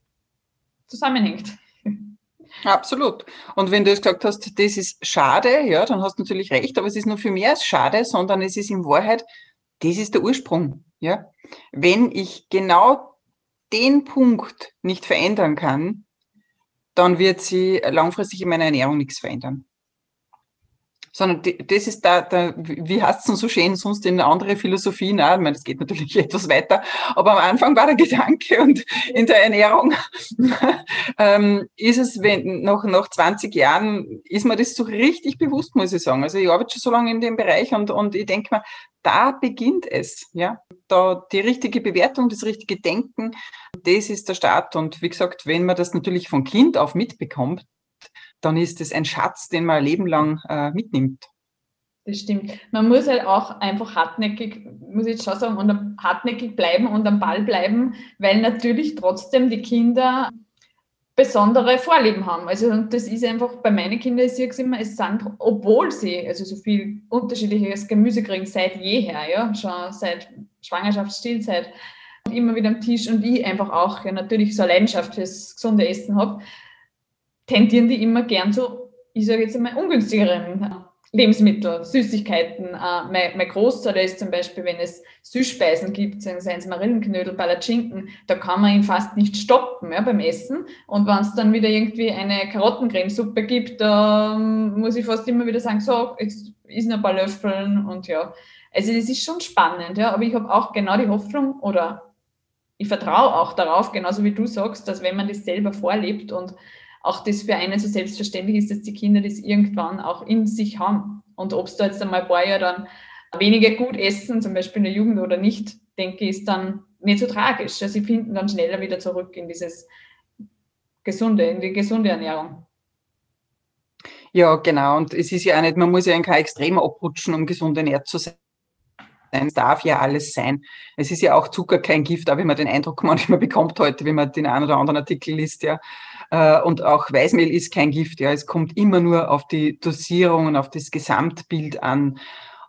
zusammenhängt. Absolut. Und wenn du jetzt gesagt hast, das ist schade, ja, dann hast du natürlich recht, aber es ist nur für mehr als schade, sondern es ist in Wahrheit, das ist der Ursprung, ja. Wenn ich genau den Punkt nicht verändern kann, dann wird sie langfristig in meiner Ernährung nichts verändern. Sondern das ist da, da wie heißt es denn so schön, sonst in andere Philosophien auch, ich meine, das geht natürlich etwas weiter, aber am Anfang war der Gedanke und in der Ernährung ähm, ist es, wenn nach, nach 20 Jahren, ist mir das so richtig bewusst, muss ich sagen. Also ich arbeite schon so lange in dem Bereich und, und ich denke mir, da beginnt es, ja. Da die richtige Bewertung, das richtige Denken, das ist der Start. Und wie gesagt, wenn man das natürlich von Kind auf mitbekommt, dann ist es ein Schatz, den man ein Leben lang äh, mitnimmt. Das stimmt. Man muss halt auch einfach hartnäckig, muss ich jetzt schon sagen, und hartnäckig bleiben und am Ball bleiben, weil natürlich trotzdem die Kinder besondere Vorlieben haben. Also und das ist einfach bei meinen Kindern, ich sehe es immer, es sind, obwohl sie also so viel unterschiedliches Gemüse kriegen seit jeher, ja, schon seit Schwangerschaftsstillzeit, immer wieder am Tisch und ich einfach auch ja, natürlich so eine Leidenschaft fürs gesunde Essen habe, tendieren die immer gern zu, ich sage jetzt einmal, ungünstigeren Lebensmittel, Süßigkeiten. Äh, mein, mein Großvater ist zum Beispiel, wenn es Süßspeisen gibt, seien es Marillenknödel, Palatschinken, da kann man ihn fast nicht stoppen ja, beim Essen. Und wenn es dann wieder irgendwie eine Karottencremesuppe gibt, da ähm, muss ich fast immer wieder sagen, so, jetzt ist ein paar Löffeln und ja. Also das ist schon spannend, ja, aber ich habe auch genau die Hoffnung oder ich vertraue auch darauf, genauso wie du sagst, dass wenn man das selber vorlebt und auch das für einen so selbstverständlich ist, dass die Kinder das irgendwann auch in sich haben. Und ob es da jetzt einmal ein paar Jahre dann weniger gut essen, zum Beispiel in der Jugend oder nicht, denke ich, ist dann nicht so tragisch. Also sie finden dann schneller wieder zurück in dieses gesunde, in die gesunde Ernährung. Ja, genau. Und es ist ja auch nicht, man muss ja in kein Extrem abrutschen, um gesund ernährt zu sein. Es darf ja alles sein. Es ist ja auch Zucker kein Gift, auch wenn man den Eindruck manchmal bekommt heute, wenn man den einen oder anderen Artikel liest, ja. Äh, und auch Weißmehl ist kein Gift, ja. Es kommt immer nur auf die Dosierung und auf das Gesamtbild an.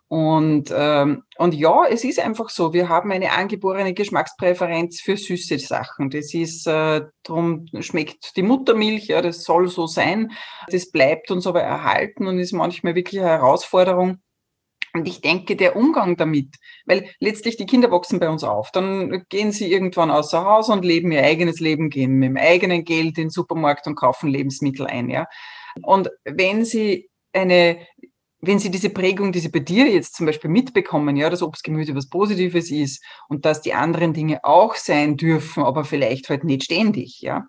Und, ähm, und ja, es ist einfach so, wir haben eine angeborene Geschmackspräferenz für süße Sachen. Das ist, äh, darum schmeckt die Muttermilch, ja, das soll so sein. Das bleibt uns aber erhalten und ist manchmal wirklich eine Herausforderung, und ich denke, der Umgang damit, weil letztlich die Kinder wachsen bei uns auf, dann gehen sie irgendwann außer Haus und leben ihr eigenes Leben, gehen mit dem eigenen Geld in den Supermarkt und kaufen Lebensmittel ein, ja. Und wenn sie eine wenn Sie diese Prägung, diese bei dir jetzt zum Beispiel mitbekommen, ja, dass Obst, Gemüse was Positives ist und dass die anderen Dinge auch sein dürfen, aber vielleicht halt nicht ständig, ja,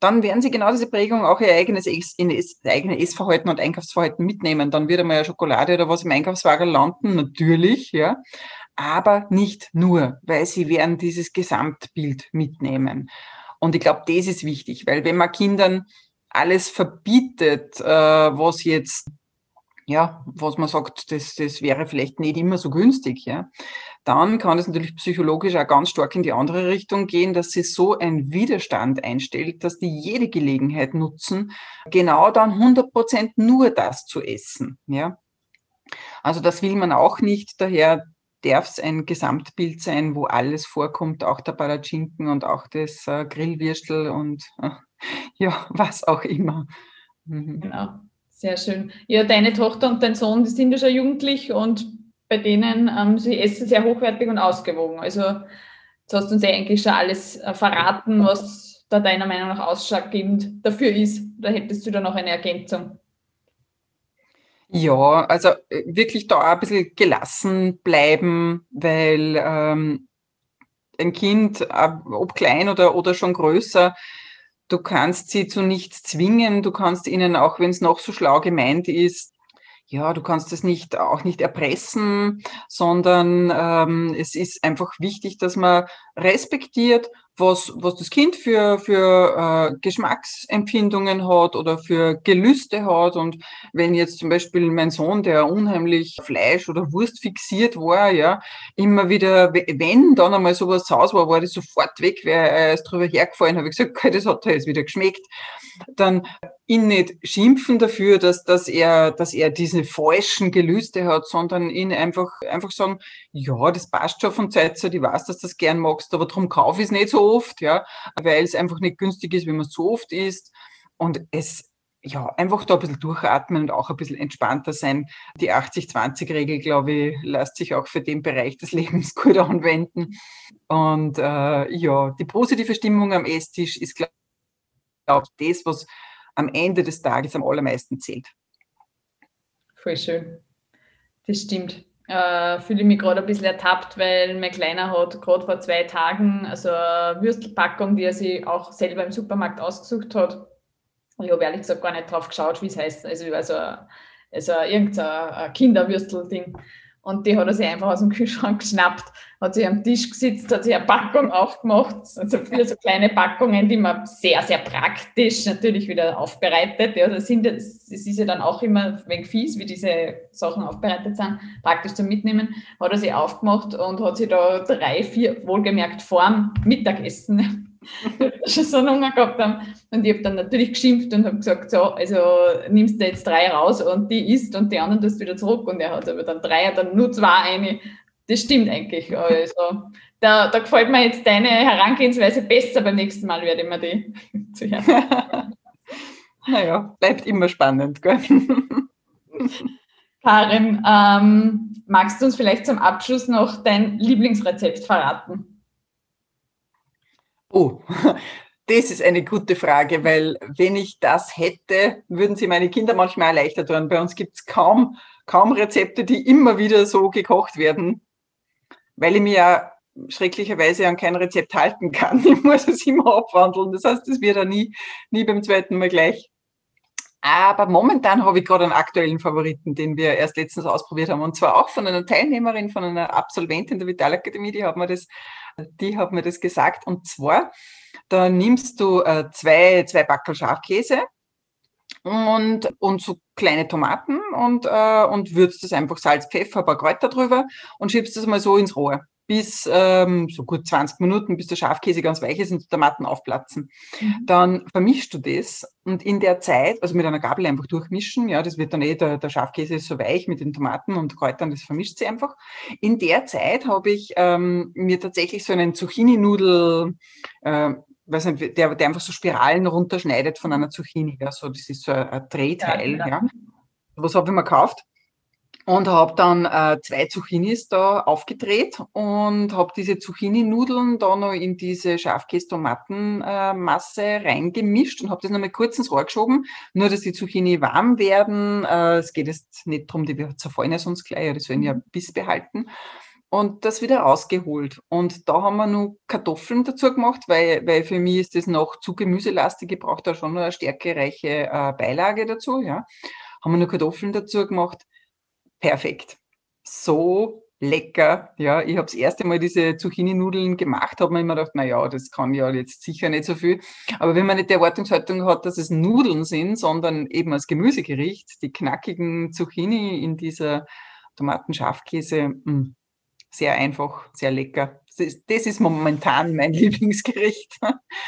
dann werden Sie genau diese Prägung auch Ihr eigenes in das eigene Essverhalten und Einkaufsverhalten mitnehmen. Dann wird einmal ja Schokolade oder was im Einkaufswagen landen, natürlich, ja, aber nicht nur, weil Sie werden dieses Gesamtbild mitnehmen. Und ich glaube, das ist wichtig, weil wenn man Kindern alles verbietet, äh, was jetzt ja, was man sagt, das, das wäre vielleicht nicht immer so günstig, ja, dann kann es natürlich psychologisch auch ganz stark in die andere Richtung gehen, dass sie so ein Widerstand einstellt, dass die jede Gelegenheit nutzen, genau dann 100 Prozent nur das zu essen, ja. Also das will man auch nicht, daher darf es ein Gesamtbild sein, wo alles vorkommt, auch der Palatschinken und auch das äh, Grillwürstel und äh, ja, was auch immer. Mhm. Genau. Sehr schön. Ja, deine Tochter und dein Sohn, die sind ja schon jugendlich und bei denen, ähm, sie essen sehr hochwertig und ausgewogen. Also jetzt hast du uns ja eigentlich schon alles äh, verraten, was da deiner Meinung nach ausschlaggebend dafür ist. Da hättest du da noch eine Ergänzung? Ja, also äh, wirklich da ein bisschen gelassen bleiben, weil ähm, ein Kind, äh, ob klein oder, oder schon größer, Du kannst sie zu nichts zwingen. Du kannst ihnen, auch wenn es noch so schlau gemeint ist, ja, du kannst es nicht auch nicht erpressen, sondern ähm, es ist einfach wichtig, dass man respektiert was, was das Kind für, für äh, Geschmacksempfindungen hat oder für Gelüste hat. Und wenn jetzt zum Beispiel mein Sohn, der unheimlich Fleisch oder Wurst fixiert war, ja, immer wieder, wenn dann einmal sowas zu Hause war, war das sofort weg, weil er ist drüber hergefallen, habe ich gesagt, okay, das hat er jetzt wieder geschmeckt. Dann ihn nicht schimpfen dafür, dass, dass er, dass er diese falschen Gelüste hat, sondern ihn einfach, einfach sagen, ja, das passt schon von Zeit zu Zeit, ich weiß, dass du das gern magst, aber darum kaufe ich es nicht so oft, ja, weil es einfach nicht günstig ist, wenn man es zu oft isst. Und es, ja, einfach da ein bisschen durchatmen und auch ein bisschen entspannter sein. Die 80-20-Regel, glaube ich, lässt sich auch für den Bereich des Lebens gut anwenden. Und äh, ja, die positive Stimmung am Esstisch ist, glaube ich, das, was am Ende des Tages am allermeisten zählt. voll schön. Das stimmt. Äh, fühle ich mich gerade ein bisschen ertappt, weil mein Kleiner hat gerade vor zwei Tagen also eine Würstelpackung, die er sich auch selber im Supermarkt ausgesucht hat. Ich habe ehrlich gesagt gar nicht drauf geschaut, wie es heißt. Also, also, also irgendein Kinderwürstelding. Und die hat er sich einfach aus dem Kühlschrank geschnappt, hat sich am Tisch gesetzt, hat sich eine Packung aufgemacht, also viele so kleine Packungen, die man sehr, sehr praktisch natürlich wieder aufbereitet. Ja, das, sind, das ist ja dann auch immer wenig fies, wie diese Sachen aufbereitet sind, praktisch zum Mitnehmen, hat er sich aufgemacht und hat sich da drei, vier, wohlgemerkt vorm Mittagessen schon so einen Hunger gehabt haben. Und ich habe dann natürlich geschimpft und habe gesagt, so, also nimmst du jetzt drei raus und die isst und die anderen tust wieder zurück. Und er hat aber dann drei, dann nur zwei eine. Das stimmt eigentlich. Also da, da gefällt mir jetzt deine Herangehensweise besser. Beim nächsten Mal werde ich mir die zu hören. naja, bleibt immer spannend. Gell? Karin, ähm, magst du uns vielleicht zum Abschluss noch dein Lieblingsrezept verraten? Oh, das ist eine gute Frage, weil wenn ich das hätte, würden sie meine Kinder manchmal erleichtert werden. Bei uns gibt es kaum, kaum Rezepte, die immer wieder so gekocht werden, weil ich mir ja schrecklicherweise an kein Rezept halten kann. Ich muss es immer abwandeln. Das heißt, es wird ja nie, nie beim zweiten Mal gleich. Aber momentan habe ich gerade einen aktuellen Favoriten, den wir erst letztens ausprobiert haben. Und zwar auch von einer Teilnehmerin, von einer Absolventin der Vitalakademie, die hat mir das die hat mir das gesagt. Und zwar, da nimmst du äh, zwei, zwei Backel Schafkäse und, und so kleine Tomaten und, äh, und würzt das einfach Salz, Pfeffer, ein paar Kräuter drüber und schiebst das mal so ins Rohr bis ähm, so gut 20 Minuten, bis der Schafkäse ganz weich ist und die Tomaten aufplatzen. Mhm. Dann vermischst du das und in der Zeit, also mit einer Gabel einfach durchmischen, ja, das wird dann eh, der, der Schafkäse ist so weich mit den Tomaten und Kräutern, das vermischt sie einfach. In der Zeit habe ich ähm, mir tatsächlich so einen Zucchini-Nudel, äh, weiß nicht, der, der einfach so Spiralen runterschneidet von einer Zucchini, ja, so, das ist so ein, ein Drehteil, ja. Genau. ja. Was habe ich mir gekauft? Und habe dann äh, zwei Zucchinis da aufgedreht und habe diese Zucchini-Nudeln da noch in diese Schafkäse-Tomatenmasse äh, reingemischt und habe das nochmal kurz ins Rohr geschoben, nur dass die Zucchini warm werden. Äh, es geht jetzt nicht darum, die zerfallen ja sonst gleich, ja, die sollen ja mhm. Biss behalten. Und das wieder rausgeholt. Und da haben wir noch Kartoffeln dazu gemacht, weil, weil für mich ist das noch zu gemüselastig. Ich brauche da schon noch eine stärkereiche äh, Beilage dazu. Ja. Haben wir noch Kartoffeln dazu gemacht perfekt. So lecker. Ja, ich habe das erste Mal diese Zucchini-Nudeln gemacht, habe mir immer gedacht, na ja, das kann ja jetzt sicher nicht so viel. Aber wenn man nicht die Erwartungshaltung hat, dass es Nudeln sind, sondern eben als Gemüsegericht, die knackigen Zucchini in dieser Tomatenschafkäse, mm, sehr einfach, sehr lecker das ist momentan mein Lieblingsgericht.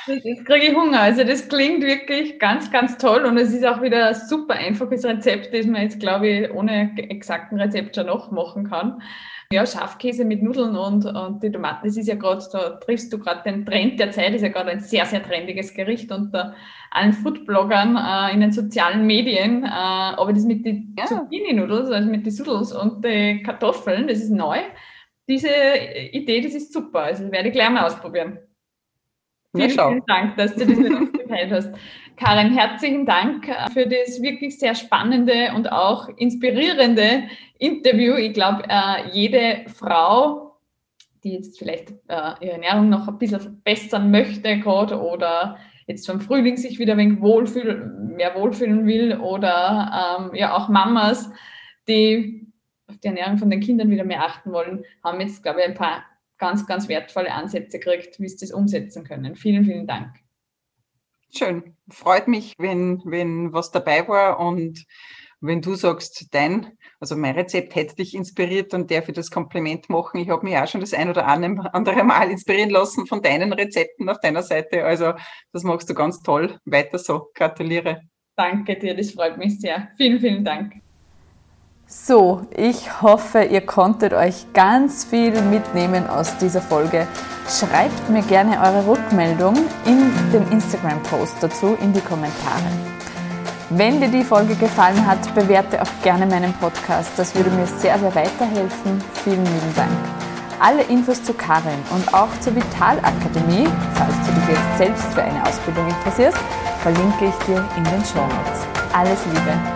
Jetzt kriege ich Hunger. Also das klingt wirklich ganz, ganz toll und es ist auch wieder ein super einfaches Rezept, das man jetzt, glaube ich, ohne exakten Rezept schon noch machen kann. Ja, Schafkäse mit Nudeln und, und die Tomaten, das ist ja gerade, da triffst du gerade den Trend der Zeit, ist ja gerade ein sehr, sehr trendiges Gericht unter allen Foodbloggern äh, in den sozialen Medien. Äh, aber das mit den ja. Zucchini-Nudels, also mit den Sudels und den Kartoffeln, das ist neu diese Idee, das ist super. Also werde ich gleich mal ausprobieren. Vielen, vielen Dank, dass du das mit uns geteilt hast. Karin, herzlichen Dank für das wirklich sehr spannende und auch inspirierende Interview. Ich glaube, äh, jede Frau, die jetzt vielleicht äh, ihre Ernährung noch ein bisschen verbessern möchte gerade oder jetzt vom Frühling sich wieder ein wenig wohlfühl, mehr wohlfühlen will oder ähm, ja auch Mamas, die auf die Ernährung von den Kindern wieder mehr achten wollen, haben jetzt, glaube ich, ein paar ganz, ganz wertvolle Ansätze gekriegt, wie sie das umsetzen können. Vielen, vielen Dank. Schön. Freut mich, wenn, wenn was dabei war und wenn du sagst, dein, also mein Rezept hätte dich inspiriert, dann darf ich das Kompliment machen. Ich habe mich auch schon das ein oder andere Mal inspirieren lassen von deinen Rezepten auf deiner Seite. Also das machst du ganz toll. Weiter so. Gratuliere. Danke dir, das freut mich sehr. Vielen, vielen Dank. So, ich hoffe, ihr konntet euch ganz viel mitnehmen aus dieser Folge. Schreibt mir gerne eure Rückmeldung in dem Instagram-Post dazu in die Kommentare. Wenn dir die Folge gefallen hat, bewerte auch gerne meinen Podcast. Das würde mir sehr, sehr weiterhelfen. Vielen lieben Dank. Alle Infos zu Karin und auch zur Vitalakademie, falls du dich jetzt selbst für eine Ausbildung interessierst, verlinke ich dir in den Show Notes. Alles Liebe!